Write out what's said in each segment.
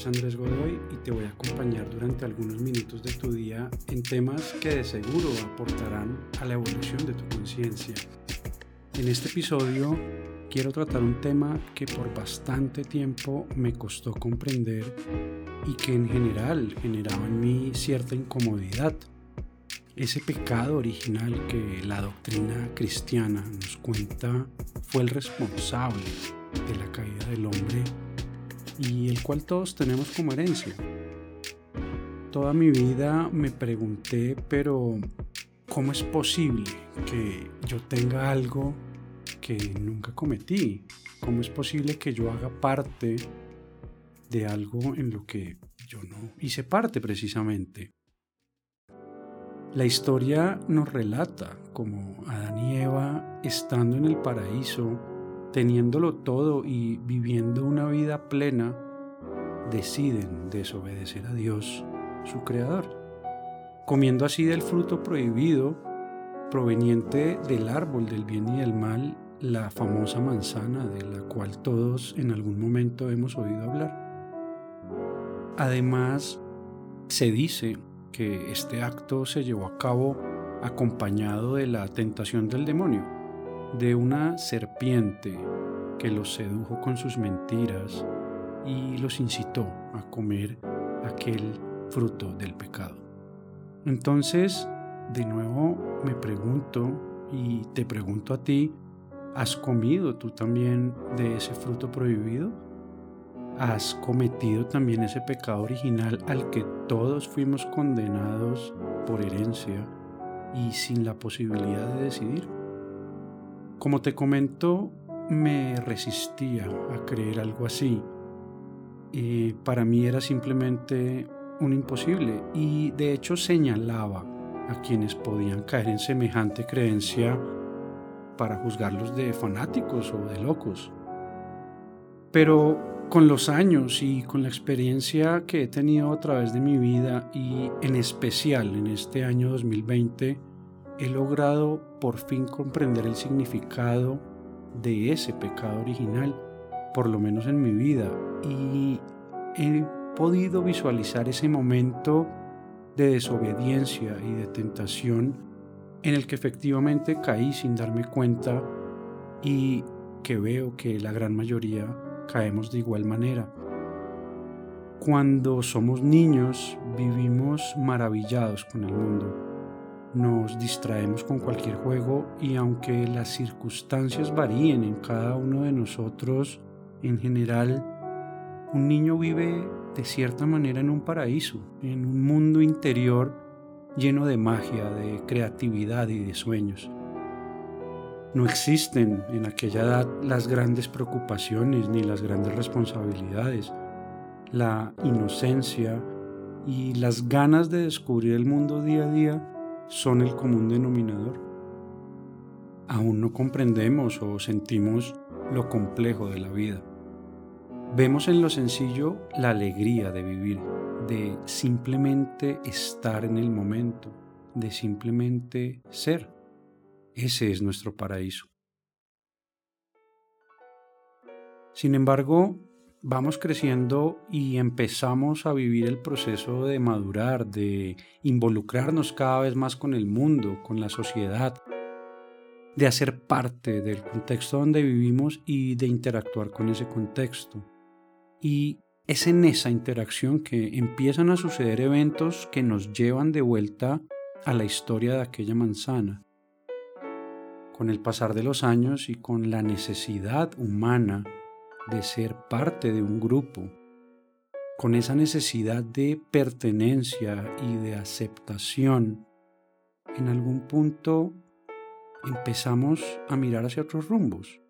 es Andrés Godoy y te voy a acompañar durante algunos minutos de tu día en temas que de seguro aportarán a la evolución de tu conciencia. En este episodio quiero tratar un tema que por bastante tiempo me costó comprender y que en general generaba en mí cierta incomodidad. Ese pecado original que la doctrina cristiana nos cuenta fue el responsable de la caída del hombre y el cual todos tenemos como herencia. Toda mi vida me pregunté, pero ¿cómo es posible que yo tenga algo que nunca cometí? ¿Cómo es posible que yo haga parte de algo en lo que yo no hice parte precisamente? La historia nos relata como Adán y Eva, estando en el paraíso, teniéndolo todo y viviendo una vida plena, deciden desobedecer a Dios, su Creador, comiendo así del fruto prohibido proveniente del árbol del bien y del mal, la famosa manzana de la cual todos en algún momento hemos oído hablar. Además, se dice que este acto se llevó a cabo acompañado de la tentación del demonio de una serpiente que los sedujo con sus mentiras y los incitó a comer aquel fruto del pecado. Entonces, de nuevo me pregunto y te pregunto a ti, ¿has comido tú también de ese fruto prohibido? ¿Has cometido también ese pecado original al que todos fuimos condenados por herencia y sin la posibilidad de decidir? Como te comento, me resistía a creer algo así. Y para mí era simplemente un imposible y de hecho señalaba a quienes podían caer en semejante creencia para juzgarlos de fanáticos o de locos. Pero con los años y con la experiencia que he tenido a través de mi vida y en especial en este año 2020, he logrado por fin comprender el significado de ese pecado original, por lo menos en mi vida, y he podido visualizar ese momento de desobediencia y de tentación en el que efectivamente caí sin darme cuenta y que veo que la gran mayoría caemos de igual manera. Cuando somos niños vivimos maravillados con el mundo nos distraemos con cualquier juego y aunque las circunstancias varíen en cada uno de nosotros, en general, un niño vive de cierta manera en un paraíso, en un mundo interior lleno de magia, de creatividad y de sueños. No existen en aquella edad las grandes preocupaciones ni las grandes responsabilidades. La inocencia y las ganas de descubrir el mundo día a día son el común denominador. Aún no comprendemos o sentimos lo complejo de la vida. Vemos en lo sencillo la alegría de vivir, de simplemente estar en el momento, de simplemente ser. Ese es nuestro paraíso. Sin embargo, vamos creciendo y empezamos a vivir el proceso de madurar, de involucrarnos cada vez más con el mundo, con la sociedad, de hacer parte del contexto donde vivimos y de interactuar con ese contexto. Y es en esa interacción que empiezan a suceder eventos que nos llevan de vuelta a la historia de aquella manzana. Con el pasar de los años y con la necesidad humana de ser parte de un grupo, con esa necesidad de pertenencia y de aceptación, en algún punto empezamos a mirar hacia otros rumbos.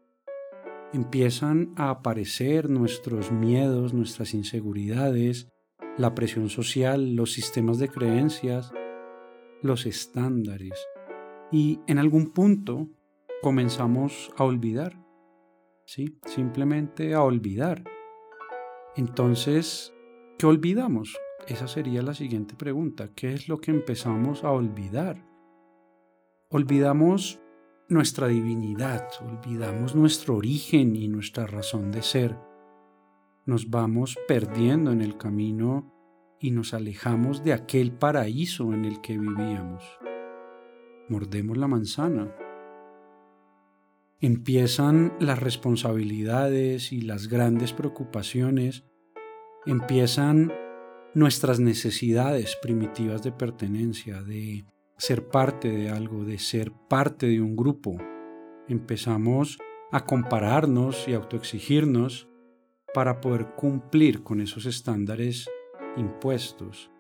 Empiezan a aparecer nuestros miedos, nuestras inseguridades, la presión social, los sistemas de creencias, los estándares. Y en algún punto comenzamos a olvidar Simplemente a olvidar. Entonces, ¿qué olvidamos? Esa sería la siguiente pregunta. ¿Qué es lo que empezamos a olvidar? Olvidamos nuestra divinidad, olvidamos nuestro origen y nuestra razón de ser. nos vamos perdiendo en el camino y nos alejamos de aquel paraíso en el que vivíamos. Mordemos la manzana. Empiezan las responsabilidades y las grandes preocupaciones. Empiezan nuestras necesidades primitivas de pertenencia, de ser parte de algo, de ser parte de un grupo. Empezamos a compararnos y autoexigirnos para poder cumplir con esos estándares impuestos.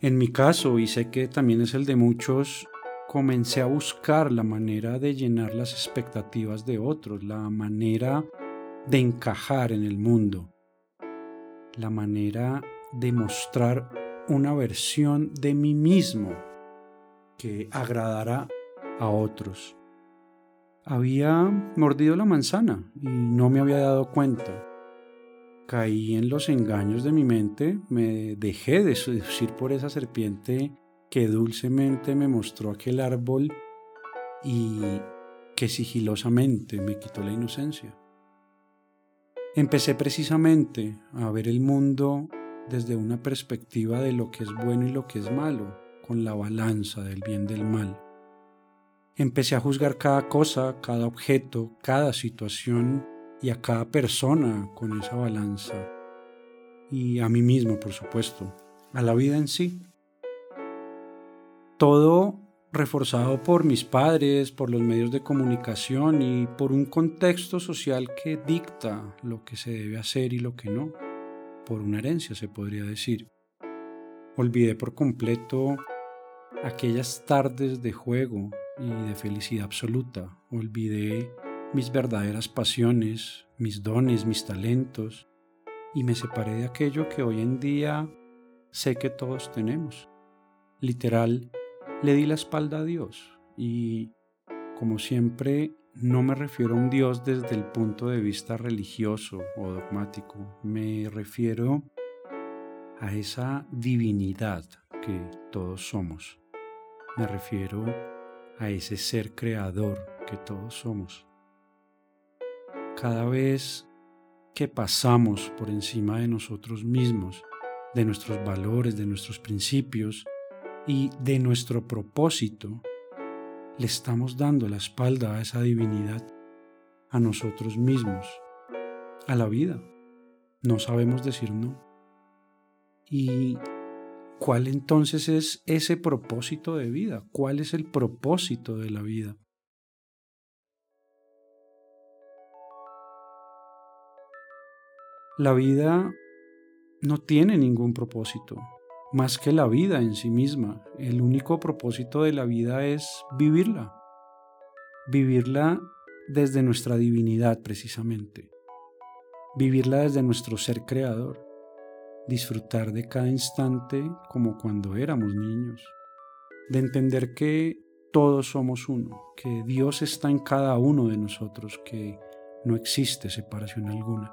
En mi caso, y sé que también es el de muchos, comencé a buscar la manera de llenar las expectativas de otros, la manera de encajar en el mundo, la manera de mostrar una versión de mí mismo que agradara a otros. Había mordido la manzana y no me había dado cuenta caí en los engaños de mi mente, me dejé de seducir por esa serpiente que dulcemente me mostró aquel árbol y que sigilosamente me quitó la inocencia. Empecé precisamente a ver el mundo desde una perspectiva de lo que es bueno y lo que es malo, con la balanza del bien del mal. Empecé a juzgar cada cosa, cada objeto, cada situación y a cada persona con esa balanza. Y a mí mismo, por supuesto, a la vida en sí. Todo reforzado por mis padres, por los medios de comunicación y por un contexto social que dicta lo que se debe hacer y lo que no, por una herencia se podría decir. Olvidé por completo aquellas tardes de juego y de felicidad absoluta. Olvidé mis verdaderas pasiones, mis dones, mis talentos, y me separé de aquello que hoy en día sé que todos tenemos. Literal, le di la espalda a Dios y, como siempre, no me refiero a un Dios desde el punto de vista religioso o dogmático, me refiero a esa divinidad que todos somos. Me refiero a ese ser creador que todos somos cada vez que pasamos por encima de nosotros mismos, de nuestros valores, de nuestros principios y de nuestro propósito, le estamos dando la espalda a esa divinidad, a nosotros mismos, a la vida. No sabemos decir no. ¿Y cuál entonces es ese propósito de vida? ¿Cuál es el propósito de la vida? La vida no tiene ningún propósito, más que la vida en sí misma. El único propósito de la vida es vivirla. Vivirla desde nuestra divinidad precisamente. Vivirla desde nuestro ser creador. Disfrutar de cada instante como cuando éramos niños. De entender que todos somos uno, que Dios está en cada uno de nosotros, que no existe separación alguna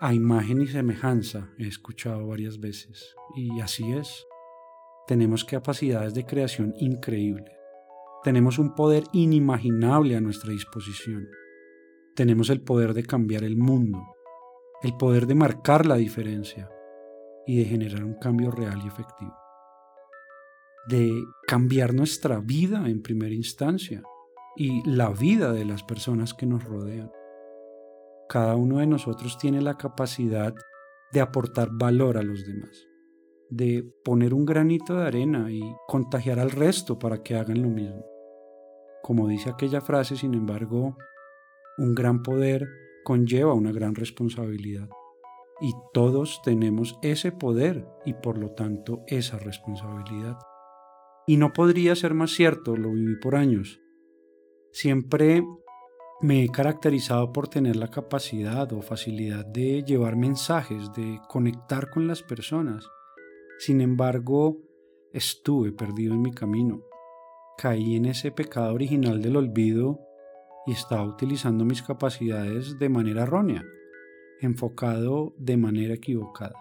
a imagen y semejanza, he escuchado varias veces, y así es. Tenemos capacidades de creación increíbles. Tenemos un poder inimaginable a nuestra disposición. Tenemos el poder de cambiar el mundo, el poder de marcar la diferencia y de generar un cambio real y efectivo. De cambiar nuestra vida en primera instancia y la vida de las personas que nos rodean cada uno de nosotros tiene la capacidad de aportar valor a los demás, de poner un granito de arena y contagiar al resto para que hagan lo mismo. Como dice aquella frase, sin embargo, un gran poder conlleva una gran responsabilidad. Y todos tenemos ese poder y por lo tanto esa responsabilidad. Y no podría ser más cierto, lo viví por años. Siempre me he caracterizado por tener la capacidad o facilidad de llevar mensajes, de conectar con las personas. Sin embargo, estuve perdido en mi camino. Caí en ese pecado original del olvido y estaba utilizando mis capacidades de manera errónea, enfocado de manera equivocada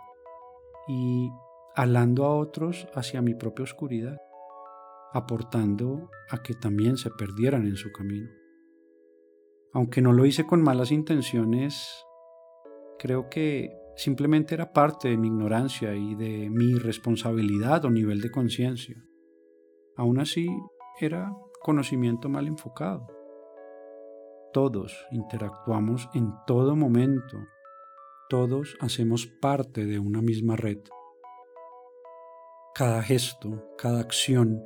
y alando a otros hacia mi propia oscuridad, aportando a que también se perdieran en su camino. Aunque no lo hice con malas intenciones, Creo que simplemente era parte de mi ignorancia y de mi responsabilidad o nivel de conciencia. Aún así, era conocimiento mal enfocado. Todos interactuamos en todo momento. Todos hacemos parte de una misma red. Cada gesto, cada acción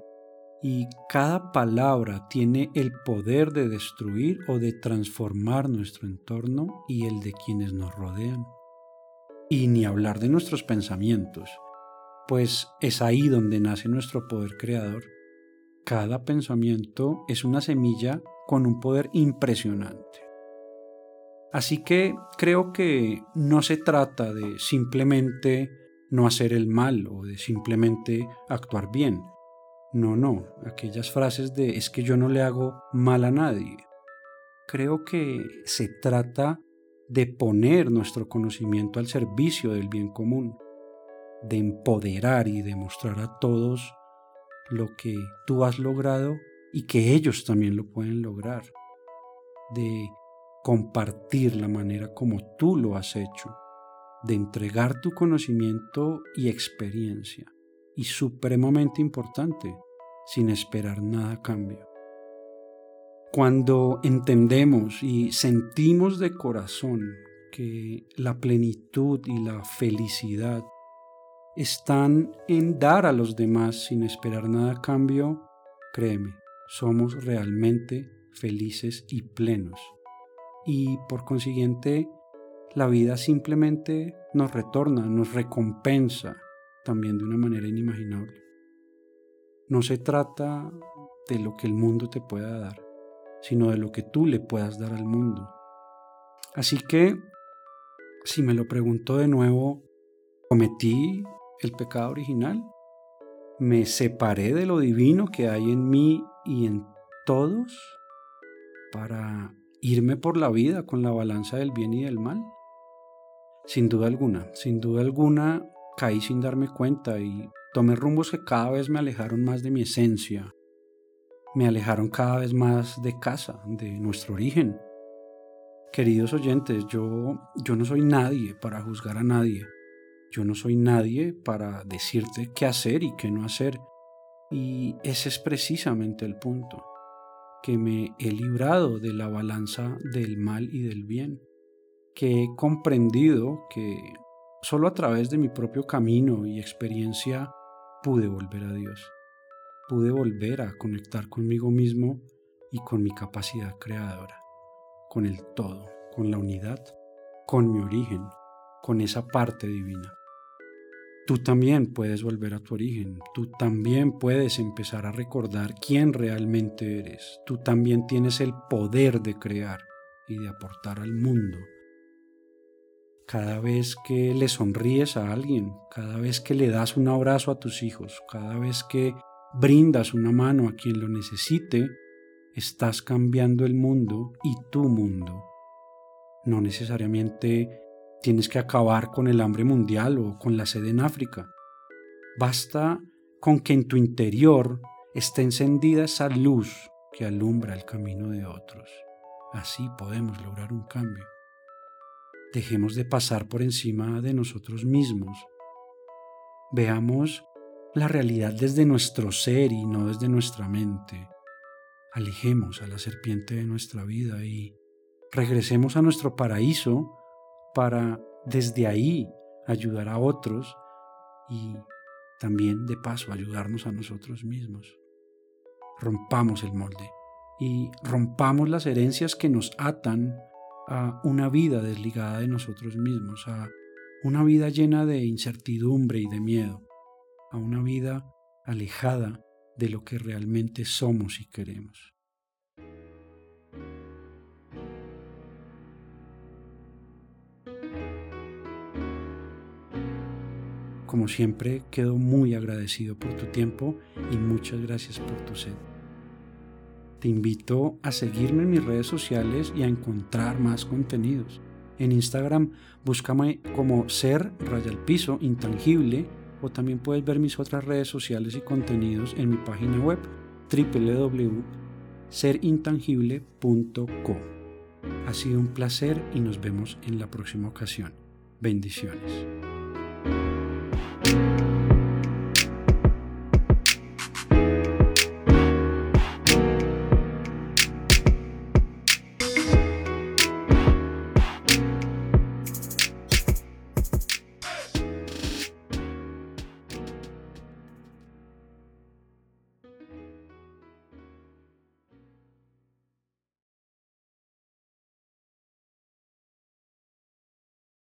y cada palabra tiene el poder de destruir o de transformar nuestro entorno y el de quienes nos rodean. Y ni hablar de nuestros pensamientos, pues es ahí donde nace nuestro poder creador. Cada pensamiento es una semilla con un poder impresionante. Así que creo que no se trata de simplemente no hacer el mal o de simplemente actuar bien. No, no, aquellas frases de es que yo no le hago mal a nadie. Creo que se trata de poner nuestro conocimiento al servicio del bien común, de empoderar y demostrar a todos lo que tú has logrado y que ellos también lo pueden lograr, de compartir la manera como tú lo has hecho, de entregar tu conocimiento y experiencia, y supremamente importante, sin esperar nada a cambio. Cuando entendemos y sentimos de corazón que la plenitud y la felicidad están en dar a los demás sin esperar nada a cambio, créeme, somos realmente felices y plenos. Y por consiguiente, la vida simplemente nos retorna, nos recompensa también de una manera inimaginable. No se trata de lo que el mundo te pueda dar, sino de lo que tú le puedas dar al mundo. Así que, si me lo pregunto de nuevo, ¿cometí el pecado original? ¿Me separé de lo divino que hay en mí y en todos para irme por la vida con la balanza del bien y del mal? Sin duda alguna, sin duda alguna caí sin darme cuenta y tomé rumbos que cada vez me alejaron más de mi esencia, me alejaron cada vez más de casa, de nuestro origen. Queridos oyentes, yo, yo no soy nadie para juzgar a nadie. Yo no soy nadie para decirte qué hacer y qué no hacer. Y ese es precisamente el punto, que me he librado de la balanza del mal y del bien, que he comprendido que solo a través de mi propio camino y experiencia pude volver a Dios, pude volver a conectar conmigo mismo y con mi capacidad creadora, con el todo, con la unidad, con mi origen, con esa parte divina. Tú también puedes volver a tu origen, tú también puedes empezar a recordar quién realmente eres, tú también tienes el poder de crear y de aportar al mundo. Cada vez que le sonríes a alguien, cada vez que le das un abrazo a tus hijos, cada vez que brindas una mano a quien lo necesite, estás cambiando el mundo y tu mundo. No necesariamente tienes que acabar con el hambre mundial o con la sed en África. Basta con que en tu interior esté encendida esa luz que alumbra el camino de otros. Así podemos lograr un cambio. Dejemos de pasar por encima de nosotros mismos. Veamos la realidad desde nuestro ser y no desde nuestra mente. Alejemos a la serpiente de nuestra vida y regresemos a nuestro paraíso para desde ahí ayudar a otros y también de paso ayudarnos a nosotros mismos. Rompamos el molde y rompamos las herencias que nos atan a una vida desligada de nosotros mismos, a una vida llena de incertidumbre y de miedo, a una vida alejada de lo que realmente somos y queremos. Como siempre, quedo muy agradecido por tu tiempo y muchas gracias por tu sed. Te invito a seguirme en mis redes sociales y a encontrar más contenidos. En Instagram búscame como ser raya piso intangible o también puedes ver mis otras redes sociales y contenidos en mi página web www.serintangible.co. Ha sido un placer y nos vemos en la próxima ocasión. Bendiciones.